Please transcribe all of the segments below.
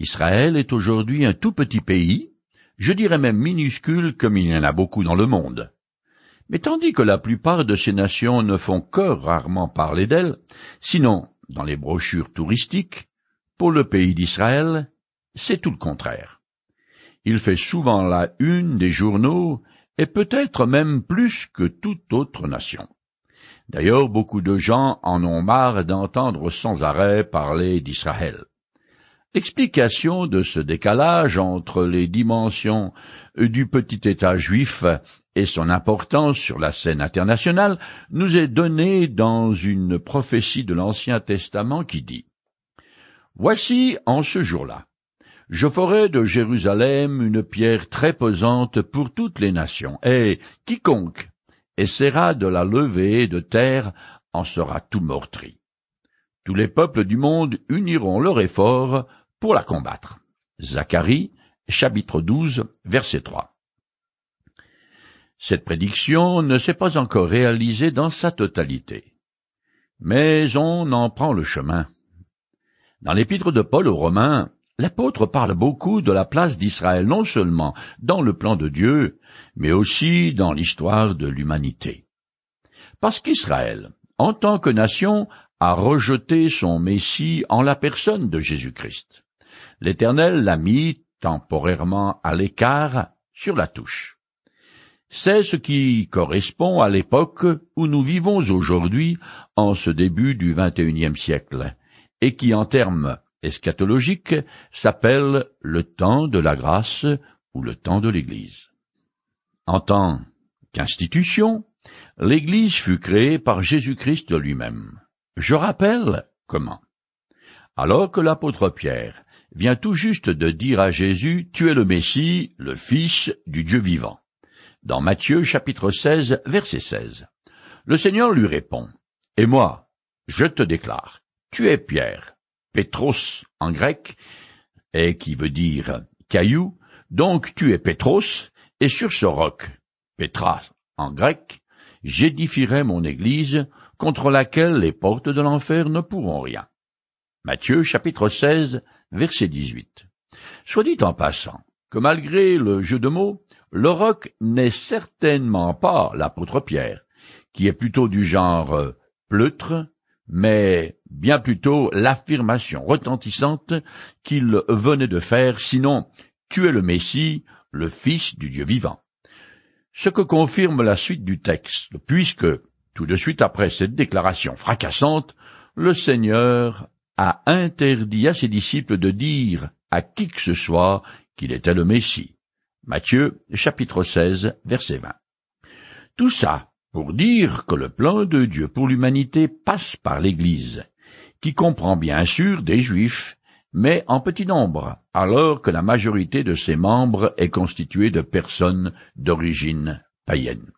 Israël est aujourd'hui un tout petit pays, je dirais même minuscule comme il y en a beaucoup dans le monde. Mais tandis que la plupart de ces nations ne font que rarement parler d'elles, sinon dans les brochures touristiques, pour le pays d'Israël, c'est tout le contraire. Il fait souvent la une des journaux, et peut-être même plus que toute autre nation. D'ailleurs, beaucoup de gens en ont marre d'entendre sans arrêt parler d'Israël. L'explication de ce décalage entre les dimensions du petit État juif et son importance sur la scène internationale nous est donnée dans une prophétie de l'Ancien Testament qui dit Voici en ce jour-là, je ferai de Jérusalem une pierre très pesante pour toutes les nations, et quiconque essaiera de la lever de terre en sera tout meurtri. Tous les peuples du monde uniront leur effort pour la combattre. Zacharie, chapitre 12, verset 3. Cette prédiction ne s'est pas encore réalisée dans sa totalité. Mais on en prend le chemin. Dans l'épître de Paul aux Romains, l'apôtre parle beaucoup de la place d'Israël non seulement dans le plan de Dieu, mais aussi dans l'histoire de l'humanité. Parce qu'Israël, en tant que nation, a rejeté son Messie en la personne de Jésus-Christ. L'Éternel l'a mis temporairement à l'écart sur la touche. C'est ce qui correspond à l'époque où nous vivons aujourd'hui en ce début du XXIe siècle, et qui en termes eschatologiques s'appelle le temps de la grâce ou le temps de l'Église. En tant qu'institution, l'Église fut créée par Jésus-Christ lui-même. Je rappelle comment. Alors que l'apôtre Pierre vient tout juste de dire à Jésus, Tu es le Messie, le Fils du Dieu vivant. Dans Matthieu chapitre 16, verset 16. Le Seigneur lui répond, Et moi, je te déclare, tu es Pierre, Pétros en grec, et qui veut dire caillou, donc tu es Pétros, et sur ce roc, Pétra en grec, j'édifierai mon église, contre laquelle les portes de l'enfer ne pourront rien. Matthieu chapitre 16 verset 18. Soit dit en passant que malgré le jeu de mots, le roc n'est certainement pas l'apôtre Pierre, qui est plutôt du genre euh, pleutre, mais bien plutôt l'affirmation retentissante qu'il venait de faire, sinon tu es le Messie, le Fils du Dieu vivant. Ce que confirme la suite du texte, puisque, tout de suite après cette déclaration fracassante, le Seigneur interdit à ses disciples de dire à qui que ce soit qu'il était le Messie. Matthieu chapitre 16 verset 20. Tout ça pour dire que le plan de Dieu pour l'humanité passe par l'Église, qui comprend bien sûr des Juifs, mais en petit nombre, alors que la majorité de ses membres est constituée de personnes d'origine païenne.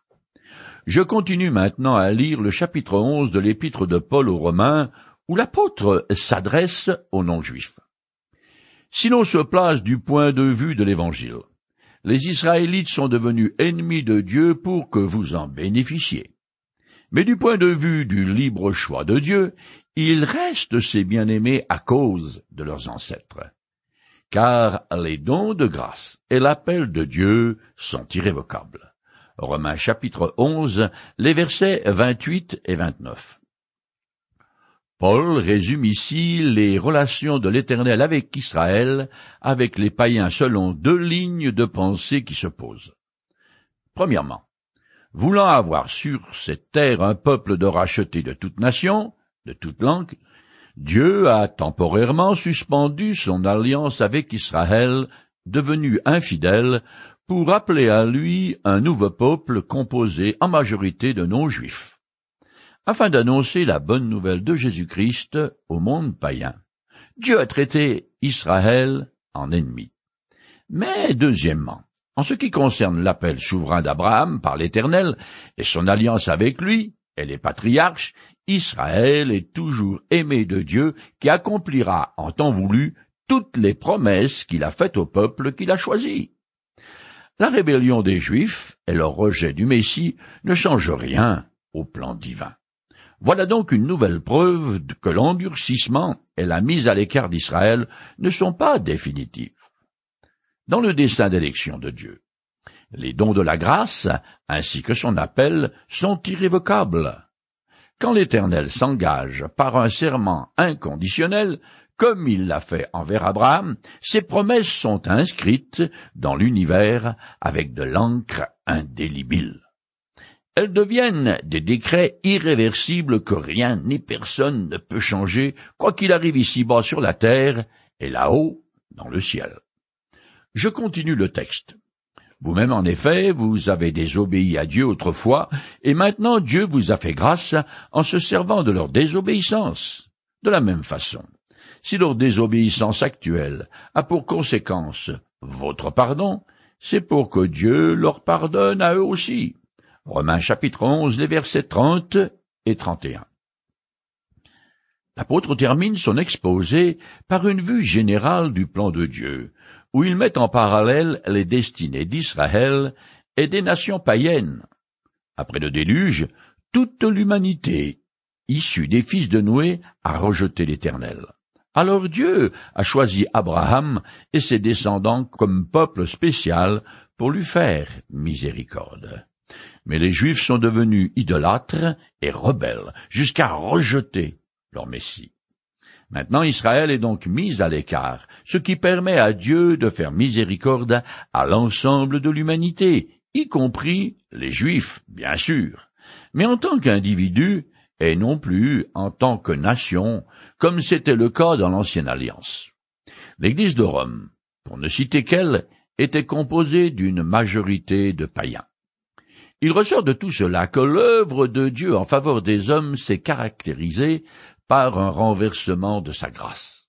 Je continue maintenant à lire le chapitre 11 de l'épître de Paul aux Romains, où l'apôtre s'adresse aux non-juifs. Si l'on se place du point de vue de l'Évangile, les Israélites sont devenus ennemis de Dieu pour que vous en bénéficiez. Mais du point de vue du libre choix de Dieu, ils restent ses bien-aimés à cause de leurs ancêtres. Car les dons de grâce et l'appel de Dieu sont irrévocables. Romains chapitre 11, les versets 28 et 29. Paul résume ici les relations de l'Éternel avec Israël, avec les païens selon deux lignes de pensée qui se posent. Premièrement, voulant avoir sur cette terre un peuple de rachetés de toute nation, de toute langue, Dieu a temporairement suspendu son alliance avec Israël, devenu infidèle, pour appeler à lui un nouveau peuple composé en majorité de non-juifs afin d'annoncer la bonne nouvelle de Jésus-Christ au monde païen. Dieu a traité Israël en ennemi. Mais deuxièmement, en ce qui concerne l'appel souverain d'Abraham par l'Éternel et son alliance avec lui et les patriarches, Israël est toujours aimé de Dieu qui accomplira en temps voulu toutes les promesses qu'il a faites au peuple qu'il a choisi. La rébellion des Juifs et leur rejet du Messie ne changent rien au plan divin. Voilà donc une nouvelle preuve que l'endurcissement et la mise à l'écart d'Israël ne sont pas définitifs. Dans le dessein d'élection de Dieu, les dons de la grâce, ainsi que son appel, sont irrévocables. Quand l'Éternel s'engage par un serment inconditionnel, comme il l'a fait envers Abraham, ses promesses sont inscrites dans l'univers avec de l'encre indélébile. Elles deviennent des décrets irréversibles que rien ni personne ne peut changer, quoi qu'il arrive ici-bas sur la terre et là-haut dans le ciel. Je continue le texte. Vous-même, en effet, vous avez désobéi à Dieu autrefois, et maintenant Dieu vous a fait grâce en se servant de leur désobéissance. De la même façon, si leur désobéissance actuelle a pour conséquence votre pardon, c'est pour que Dieu leur pardonne à eux aussi. Romains chapitre 11, les versets 30 et 31. L'apôtre termine son exposé par une vue générale du plan de Dieu, où il met en parallèle les destinées d'Israël et des nations païennes. Après le déluge, toute l'humanité, issue des fils de Noé, a rejeté l'Éternel. Alors Dieu a choisi Abraham et ses descendants comme peuple spécial pour lui faire miséricorde. Mais les Juifs sont devenus idolâtres et rebelles jusqu'à rejeter leur Messie. Maintenant Israël est donc mis à l'écart, ce qui permet à Dieu de faire miséricorde à l'ensemble de l'humanité, y compris les Juifs, bien sûr, mais en tant qu'individu, et non plus en tant que nation, comme c'était le cas dans l'Ancienne Alliance. L'Église de Rome, pour ne citer qu'elle, était composée d'une majorité de païens. Il ressort de tout cela que l'œuvre de Dieu en faveur des hommes s'est caractérisée par un renversement de sa grâce.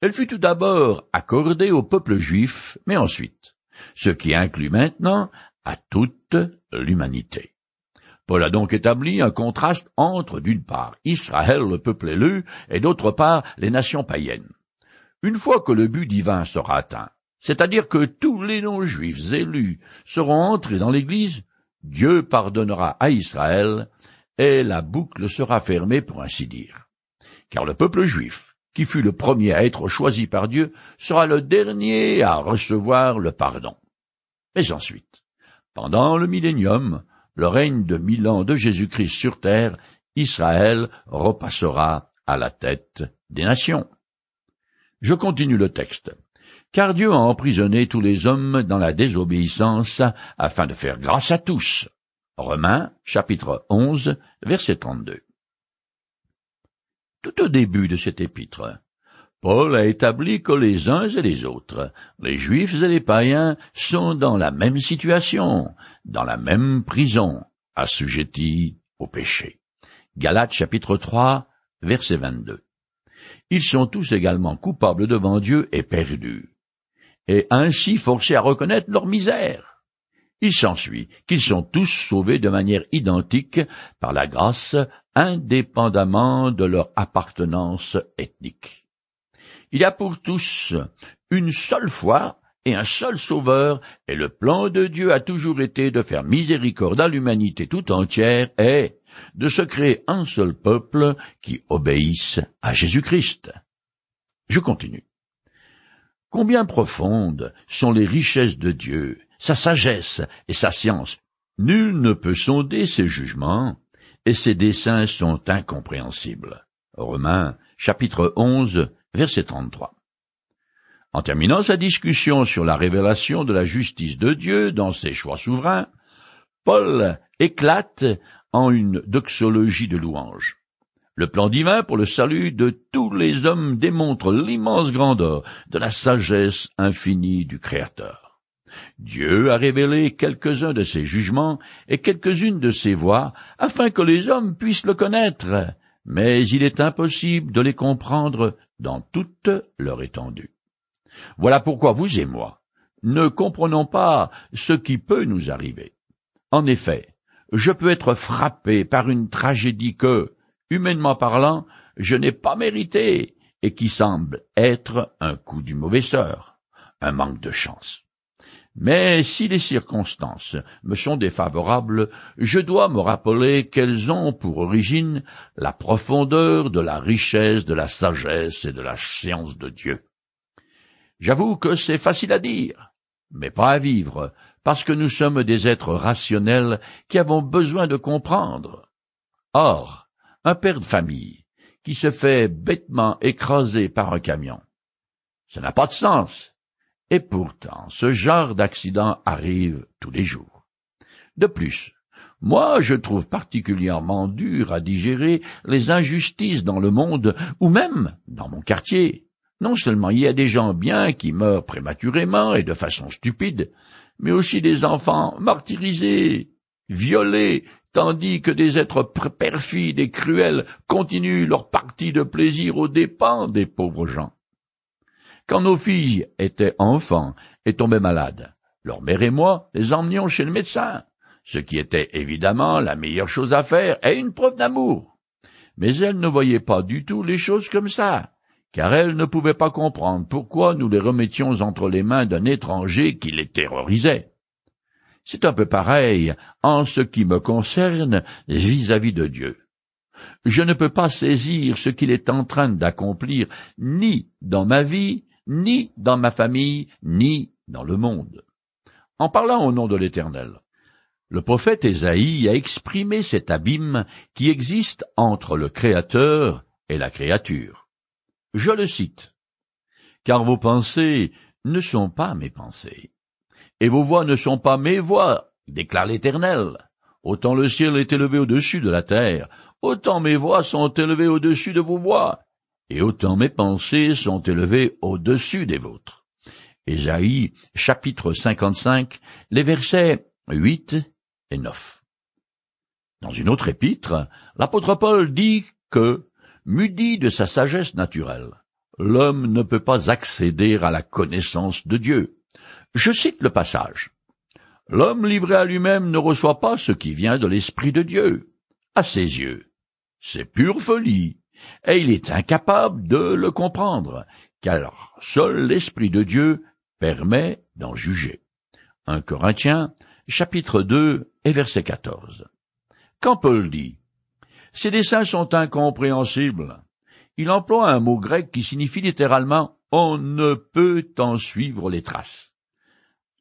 Elle fut tout d'abord accordée au peuple juif, mais ensuite, ce qui inclut maintenant à toute l'humanité. Paul a donc établi un contraste entre, d'une part, Israël, le peuple élu, et d'autre part, les nations païennes. Une fois que le but divin sera atteint, c'est-à-dire que tous les non-juifs élus seront entrés dans l'Église, Dieu pardonnera à Israël, et la boucle sera fermée pour ainsi dire car le peuple juif, qui fut le premier à être choisi par Dieu, sera le dernier à recevoir le pardon. Mais ensuite, pendant le millénium, le règne de mille ans de Jésus-Christ sur terre, Israël repassera à la tête des nations. Je continue le texte. Car Dieu a emprisonné tous les hommes dans la désobéissance afin de faire grâce à tous. Romains, chapitre 11, verset 32 tout au début de cet épître. Paul a établi que les uns et les autres, les juifs et les païens, sont dans la même situation, dans la même prison, assujettis au péché. Galates chapitre 3, verset 22. Ils sont tous également coupables devant Dieu et perdus, et ainsi forcés à reconnaître leur misère. Il s'ensuit qu'ils sont tous sauvés de manière identique par la grâce indépendamment de leur appartenance ethnique. Il y a pour tous une seule foi et un seul sauveur, et le plan de Dieu a toujours été de faire miséricorde à l'humanité tout entière et de se créer un seul peuple qui obéisse à Jésus-Christ. Je continue. Combien profondes sont les richesses de Dieu, sa sagesse et sa science. Nul ne peut sonder ses jugements, et ses desseins sont incompréhensibles. Romains, chapitre 11, verset 33. En terminant sa discussion sur la révélation de la justice de Dieu dans ses choix souverains, Paul éclate en une doxologie de louange. Le plan divin pour le salut de tous les hommes démontre l'immense grandeur de la sagesse infinie du Créateur. Dieu a révélé quelques-uns de ses jugements et quelques-unes de ses voies, afin que les hommes puissent le connaître, mais il est impossible de les comprendre dans toute leur étendue. Voilà pourquoi vous et moi ne comprenons pas ce qui peut nous arriver. En effet, je peux être frappé par une tragédie que, humainement parlant, je n'ai pas méritée et qui semble être un coup du mauvais sort, un manque de chance. Mais si les circonstances me sont défavorables, je dois me rappeler qu'elles ont pour origine la profondeur de la richesse, de la sagesse et de la science de Dieu. J'avoue que c'est facile à dire, mais pas à vivre, parce que nous sommes des êtres rationnels qui avons besoin de comprendre. Or, un père de famille qui se fait bêtement écraser par un camion, ça n'a pas de sens. Et pourtant, ce genre d'accident arrive tous les jours. De plus, moi, je trouve particulièrement dur à digérer les injustices dans le monde, ou même dans mon quartier. Non seulement il y a des gens bien qui meurent prématurément et de façon stupide, mais aussi des enfants martyrisés, violés, tandis que des êtres perfides et cruels continuent leur partie de plaisir aux dépens des pauvres gens. Quand nos filles étaient enfants et tombaient malades, leur mère et moi les emmenions chez le médecin, ce qui était évidemment la meilleure chose à faire et une preuve d'amour. Mais elles ne voyaient pas du tout les choses comme ça, car elles ne pouvaient pas comprendre pourquoi nous les remettions entre les mains d'un étranger qui les terrorisait. C'est un peu pareil en ce qui me concerne vis-à-vis -vis de Dieu je ne peux pas saisir ce qu'il est en train d'accomplir ni dans ma vie, ni dans ma famille, ni dans le monde. En parlant au nom de l'Éternel, le prophète Ésaïe a exprimé cet abîme qui existe entre le Créateur et la créature. Je le cite. Car vos pensées ne sont pas mes pensées, et vos voix ne sont pas mes voix, déclare l'Éternel. Autant le ciel est élevé au-dessus de la terre, autant mes voix sont élevées au-dessus de vos voix, et autant mes pensées sont élevées au-dessus des vôtres. Ésaïe, chapitre 55, les versets 8 et 9. Dans une autre épître, l'apôtre Paul dit que, mudi de sa sagesse naturelle, l'homme ne peut pas accéder à la connaissance de Dieu. Je cite le passage. L'homme livré à lui-même ne reçoit pas ce qui vient de l'Esprit de Dieu. À ses yeux, c'est pure folie, et il est incapable de le comprendre, car seul l'Esprit de Dieu permet d'en juger. 1 Corinthiens, chapitre 2 et verset 14. Quand Paul dit Ces dessins sont incompréhensibles, il emploie un mot grec qui signifie littéralement on ne peut en suivre les traces.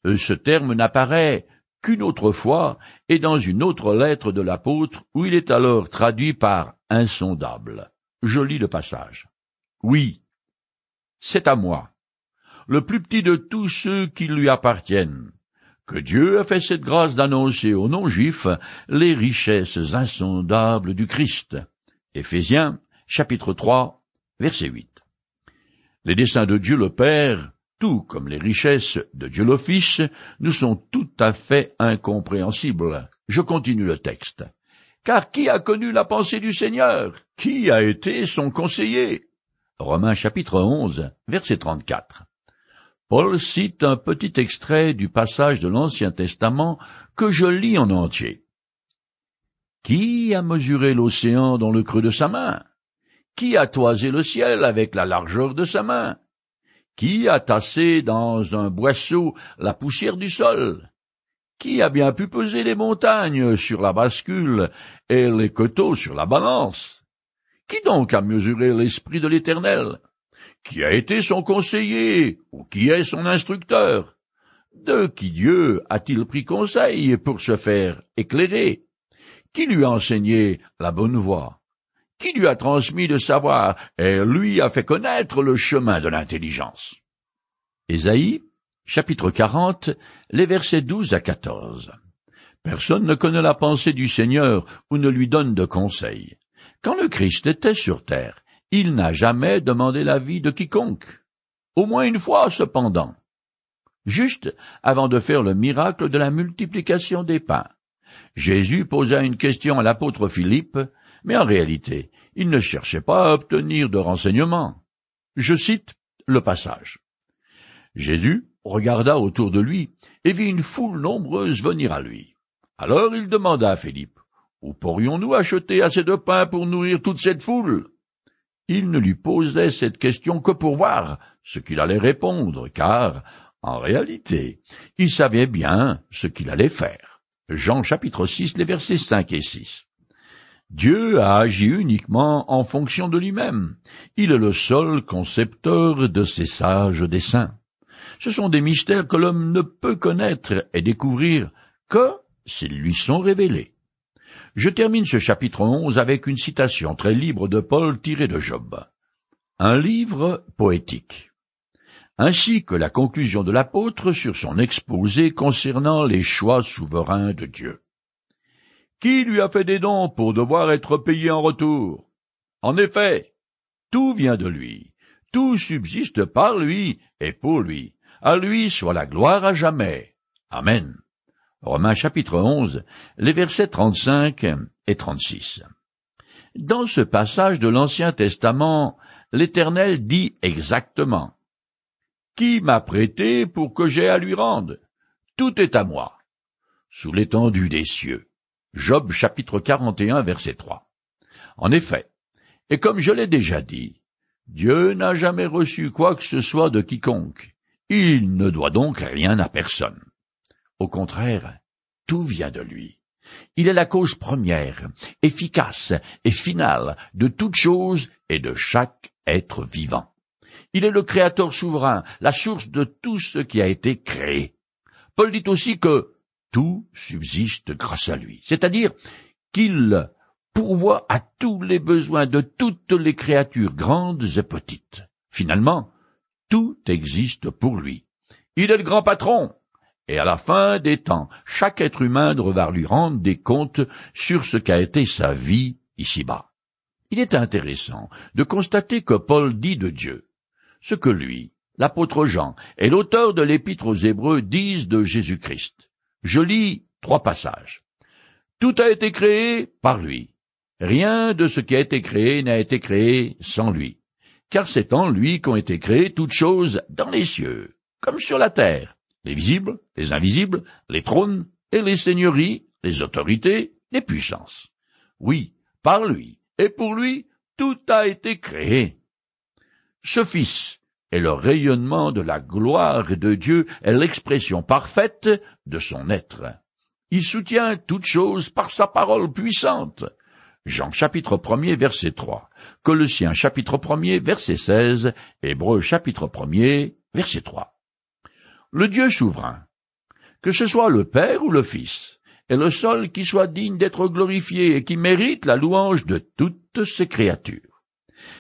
Euh, ce terme n'apparaît qu'une autre fois et dans une autre lettre de l'apôtre où il est alors traduit par insondable. Je lis le passage. Oui, c'est à moi, le plus petit de tous ceux qui lui appartiennent, que Dieu a fait cette grâce d'annoncer aux non-juifs les richesses insondables du Christ. Éphésiens, chapitre 3, verset 8. Les desseins de Dieu le Père, tout comme les richesses de Dieu le Fils, nous sont tout à fait incompréhensibles. Je continue le texte. Car qui a connu la pensée du Seigneur? Qui a été son conseiller? Romains chapitre 11, verset 34. Paul cite un petit extrait du passage de l'Ancien Testament que je lis en entier. Qui a mesuré l'océan dans le creux de sa main? Qui a toisé le ciel avec la largeur de sa main? Qui a tassé dans un boisseau la poussière du sol? Qui a bien pu peser les montagnes sur la bascule et les coteaux sur la balance? Qui donc a mesuré l'Esprit de l'Éternel? Qui a été son conseiller, ou qui est son instructeur? De qui Dieu a-t-il pris conseil pour se faire éclairer? Qui lui a enseigné la bonne voie? Qui lui a transmis le savoir et lui a fait connaître le chemin de l'intelligence? Ésaïe chapitre 40, les versets 12 à 14. Personne ne connaît la pensée du Seigneur ou ne lui donne de conseils. Quand le Christ était sur terre, il n'a jamais demandé l'avis de quiconque. Au moins une fois, cependant. Juste avant de faire le miracle de la multiplication des pains. Jésus posa une question à l'apôtre Philippe, mais en réalité, il ne cherchait pas à obtenir de renseignements. Je cite le passage. Jésus regarda autour de lui et vit une foule nombreuse venir à lui. Alors il demanda à Philippe, Où pourrions-nous acheter assez de pain pour nourrir toute cette foule? Il ne lui posait cette question que pour voir ce qu'il allait répondre, car, En réalité, il savait bien ce qu'il allait faire. Jean chapitre 6, les versets 5 et 6. Dieu a agi uniquement en fonction de lui-même. Il est le seul concepteur de ses sages desseins. Ce sont des mystères que l'homme ne peut connaître et découvrir que s'ils lui sont révélés. Je termine ce chapitre 11 avec une citation très libre de Paul tirée de Job. Un livre poétique. Ainsi que la conclusion de l'apôtre sur son exposé concernant les choix souverains de Dieu. Qui lui a fait des dons pour devoir être payé en retour? En effet, tout vient de lui, tout subsiste par lui et pour lui. À lui soit la gloire à jamais. Amen. Romains chapitre 11, les versets 35 et 36. Dans ce passage de l'Ancien Testament, l'Éternel dit exactement Qui m'a prêté pour que j'aie à lui rendre? Tout est à moi, sous l'étendue des cieux. Job chapitre 41 verset 3. En effet, et comme je l'ai déjà dit, Dieu n'a jamais reçu quoi que ce soit de quiconque. Il ne doit donc rien à personne. Au contraire, tout vient de lui. Il est la cause première, efficace et finale de toute chose et de chaque être vivant. Il est le Créateur souverain, la source de tout ce qui a été créé. Paul dit aussi que tout subsiste grâce à lui. C'est-à-dire qu'il pourvoit à tous les besoins de toutes les créatures grandes et petites. Finalement, tout existe pour lui. Il est le grand patron. Et à la fin des temps, chaque être humain devra lui rendre des comptes sur ce qu'a été sa vie ici-bas. Il est intéressant de constater que Paul dit de Dieu ce que lui, l'apôtre Jean et l'auteur de l'épître aux Hébreux disent de Jésus-Christ. Je lis trois passages. Tout a été créé par lui. Rien de ce qui a été créé n'a été créé sans lui. Car c'est en lui qu'ont été créées toutes choses dans les cieux, comme sur la terre, les visibles, les invisibles, les trônes et les seigneuries, les autorités, les puissances. Oui, par lui et pour lui, tout a été créé. Ce Fils et le rayonnement de la gloire de Dieu est l'expression parfaite de son être. Il soutient toute chose par sa parole puissante. Jean chapitre 1 verset 3, Colossiens chapitre 1 verset 16, Hébreux chapitre 1 verset 3. Le Dieu souverain, que ce soit le Père ou le Fils, est le seul qui soit digne d'être glorifié et qui mérite la louange de toutes ses créatures.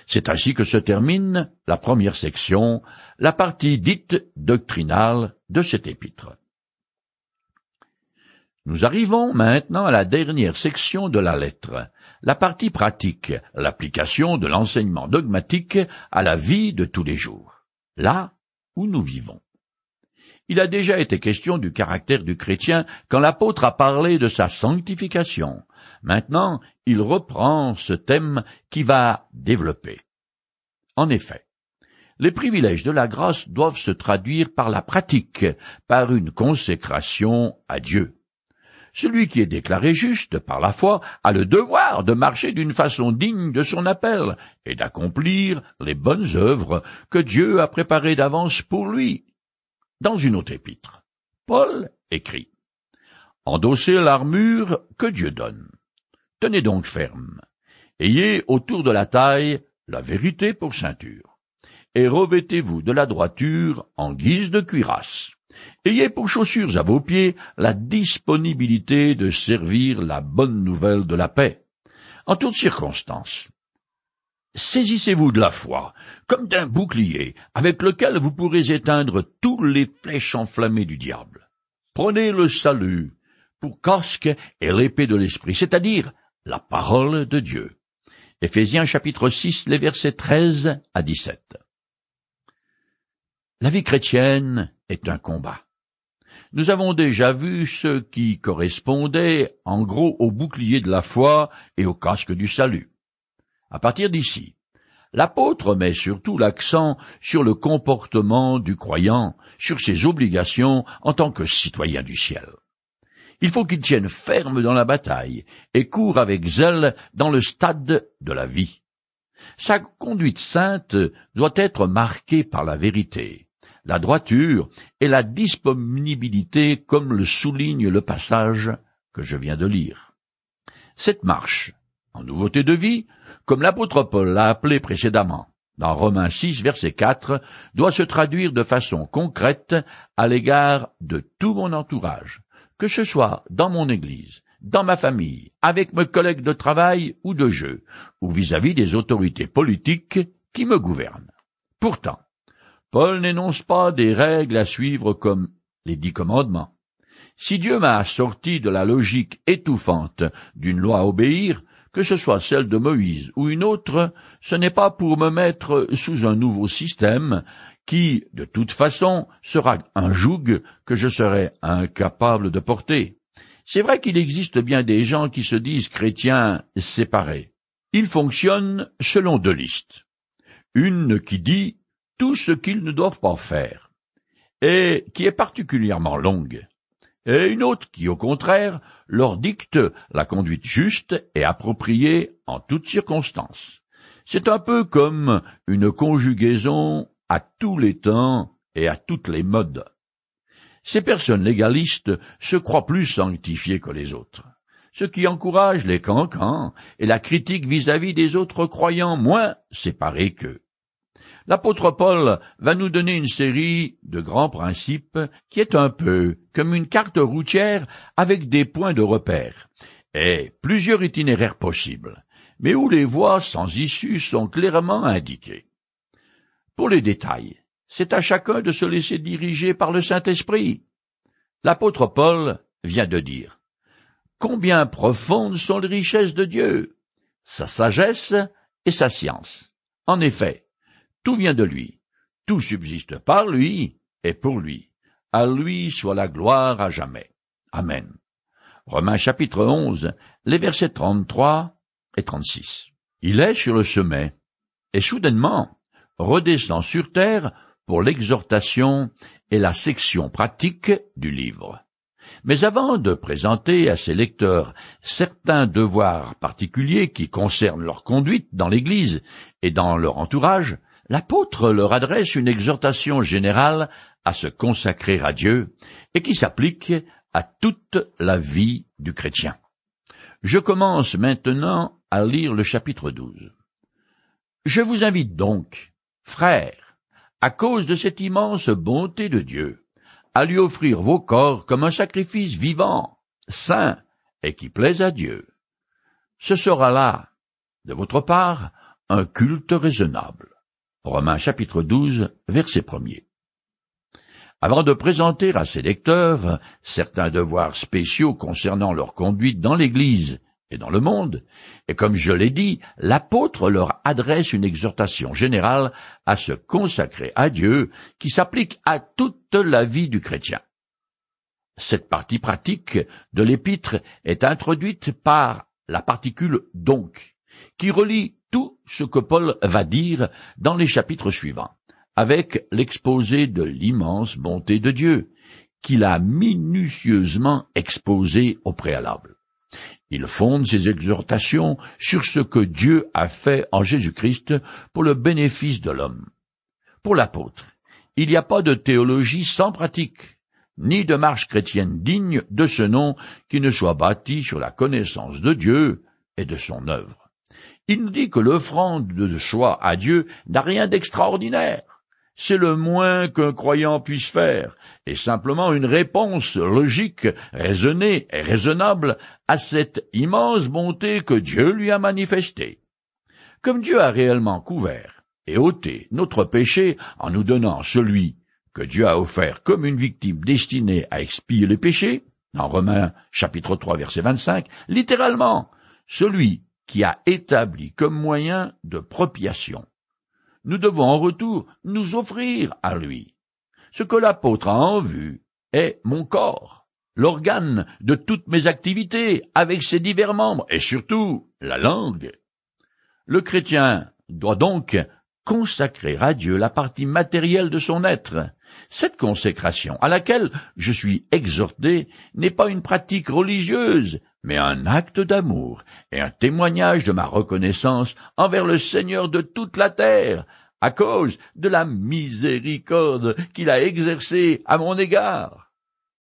C'est ainsi que se termine la première section, la partie dite doctrinale de cet épître. Nous arrivons maintenant à la dernière section de la lettre, la partie pratique, l'application de l'enseignement dogmatique à la vie de tous les jours, là où nous vivons. Il a déjà été question du caractère du chrétien quand l'apôtre a parlé de sa sanctification. Maintenant, il reprend ce thème qui va développer. En effet, les privilèges de la grâce doivent se traduire par la pratique, par une consécration à Dieu. Celui qui est déclaré juste par la foi a le devoir de marcher d'une façon digne de son appel et d'accomplir les bonnes œuvres que Dieu a préparées d'avance pour lui. Dans une autre épître, Paul écrit Endossez l'armure que Dieu donne. Tenez donc ferme. Ayez autour de la taille la vérité pour ceinture, et revêtez-vous de la droiture en guise de cuirasse. Ayez pour chaussures à vos pieds la disponibilité de servir la bonne nouvelle de la paix. En toutes circonstances, saisissez-vous de la foi, comme d'un bouclier, avec lequel vous pourrez éteindre tous les flèches enflammées du diable. Prenez le salut pour casque et l'épée de l'esprit, c'est-à-dire la parole de Dieu. Éphésiens chapitre 6, les versets 13 à 17. La vie chrétienne est un combat. Nous avons déjà vu ce qui correspondait en gros au bouclier de la foi et au casque du salut. À partir d'ici, l'apôtre met surtout l'accent sur le comportement du croyant, sur ses obligations en tant que citoyen du ciel. Il faut qu'il tienne ferme dans la bataille et court avec zèle dans le stade de la vie. Sa conduite sainte doit être marquée par la vérité, la droiture et la disponibilité comme le souligne le passage que je viens de lire. Cette marche, en nouveauté de vie, comme l'apôtre Paul l'a appelé précédemment, dans Romains 6, verset 4, doit se traduire de façon concrète à l'égard de tout mon entourage, que ce soit dans mon Église, dans ma famille, avec mes collègues de travail ou de jeu, ou vis-à-vis des autorités politiques qui me gouvernent. Pourtant, Paul n'énonce pas des règles à suivre comme les dix commandements. Si Dieu m'a sorti de la logique étouffante d'une loi à obéir, que ce soit celle de Moïse ou une autre, ce n'est pas pour me mettre sous un nouveau système qui, de toute façon, sera un joug que je serai incapable de porter. C'est vrai qu'il existe bien des gens qui se disent chrétiens séparés. Ils fonctionnent selon deux listes. Une qui dit tout ce qu'ils ne doivent pas faire, et qui est particulièrement longue, et une autre qui, au contraire, leur dicte la conduite juste et appropriée en toutes circonstances. C'est un peu comme une conjugaison à tous les temps et à toutes les modes. Ces personnes légalistes se croient plus sanctifiées que les autres, ce qui encourage les cancans et la critique vis-à-vis des autres croyants moins séparés qu'eux. L'apôtre Paul va nous donner une série de grands principes qui est un peu comme une carte routière avec des points de repère et plusieurs itinéraires possibles, mais où les voies sans issue sont clairement indiquées. Pour les détails, c'est à chacun de se laisser diriger par le Saint-Esprit. L'apôtre Paul vient de dire Combien profondes sont les richesses de Dieu, sa sagesse et sa science. En effet, tout vient de lui, tout subsiste par lui et pour lui. À lui soit la gloire à jamais. Amen. Romains chapitre 11, les versets 33 et 36. Il est sur le sommet, et soudainement, redescend sur terre pour l'exhortation et la section pratique du livre. Mais avant de présenter à ses lecteurs certains devoirs particuliers qui concernent leur conduite dans l'Église et dans leur entourage, l'apôtre leur adresse une exhortation générale à se consacrer à Dieu et qui s'applique à toute la vie du chrétien. Je commence maintenant à lire le chapitre 12. Je vous invite donc, Frères, à cause de cette immense bonté de Dieu, à lui offrir vos corps comme un sacrifice vivant, saint, et qui plaise à Dieu. Ce sera là, de votre part, un culte raisonnable. Romains chapitre 12, verset 1 Avant de présenter à ses lecteurs certains devoirs spéciaux concernant leur conduite dans l'Église et dans le monde, et comme je l'ai dit, l'apôtre leur adresse une exhortation générale à se consacrer à Dieu qui s'applique à toute la vie du chrétien. Cette partie pratique de l'épître est introduite par la particule donc, qui relie tout ce que Paul va dire dans les chapitres suivants, avec l'exposé de l'immense bonté de Dieu, qu'il a minutieusement exposé au préalable. Il fonde ses exhortations sur ce que Dieu a fait en Jésus-Christ pour le bénéfice de l'homme. Pour l'apôtre, il n'y a pas de théologie sans pratique, ni de marche chrétienne digne de ce nom qui ne soit bâtie sur la connaissance de Dieu et de son œuvre. Il nous dit que l'offrande de soi à Dieu n'a rien d'extraordinaire. C'est le moins qu'un croyant puisse faire, et simplement une réponse logique, raisonnée et raisonnable à cette immense bonté que Dieu lui a manifestée. Comme Dieu a réellement couvert et ôté notre péché en nous donnant celui que Dieu a offert comme une victime destinée à expier les péchés, en Romains chapitre 3 verset 25, littéralement, celui qui a établi comme moyen de propiation. Nous devons en retour nous offrir à lui. Ce que l'apôtre a en vue est mon corps, l'organe de toutes mes activités avec ses divers membres et surtout la langue. Le chrétien doit donc consacrer à Dieu la partie matérielle de son être. Cette consécration à laquelle je suis exhorté n'est pas une pratique religieuse, mais un acte d'amour et un témoignage de ma reconnaissance envers le Seigneur de toute la terre, à cause de la miséricorde qu'il a exercée à mon égard.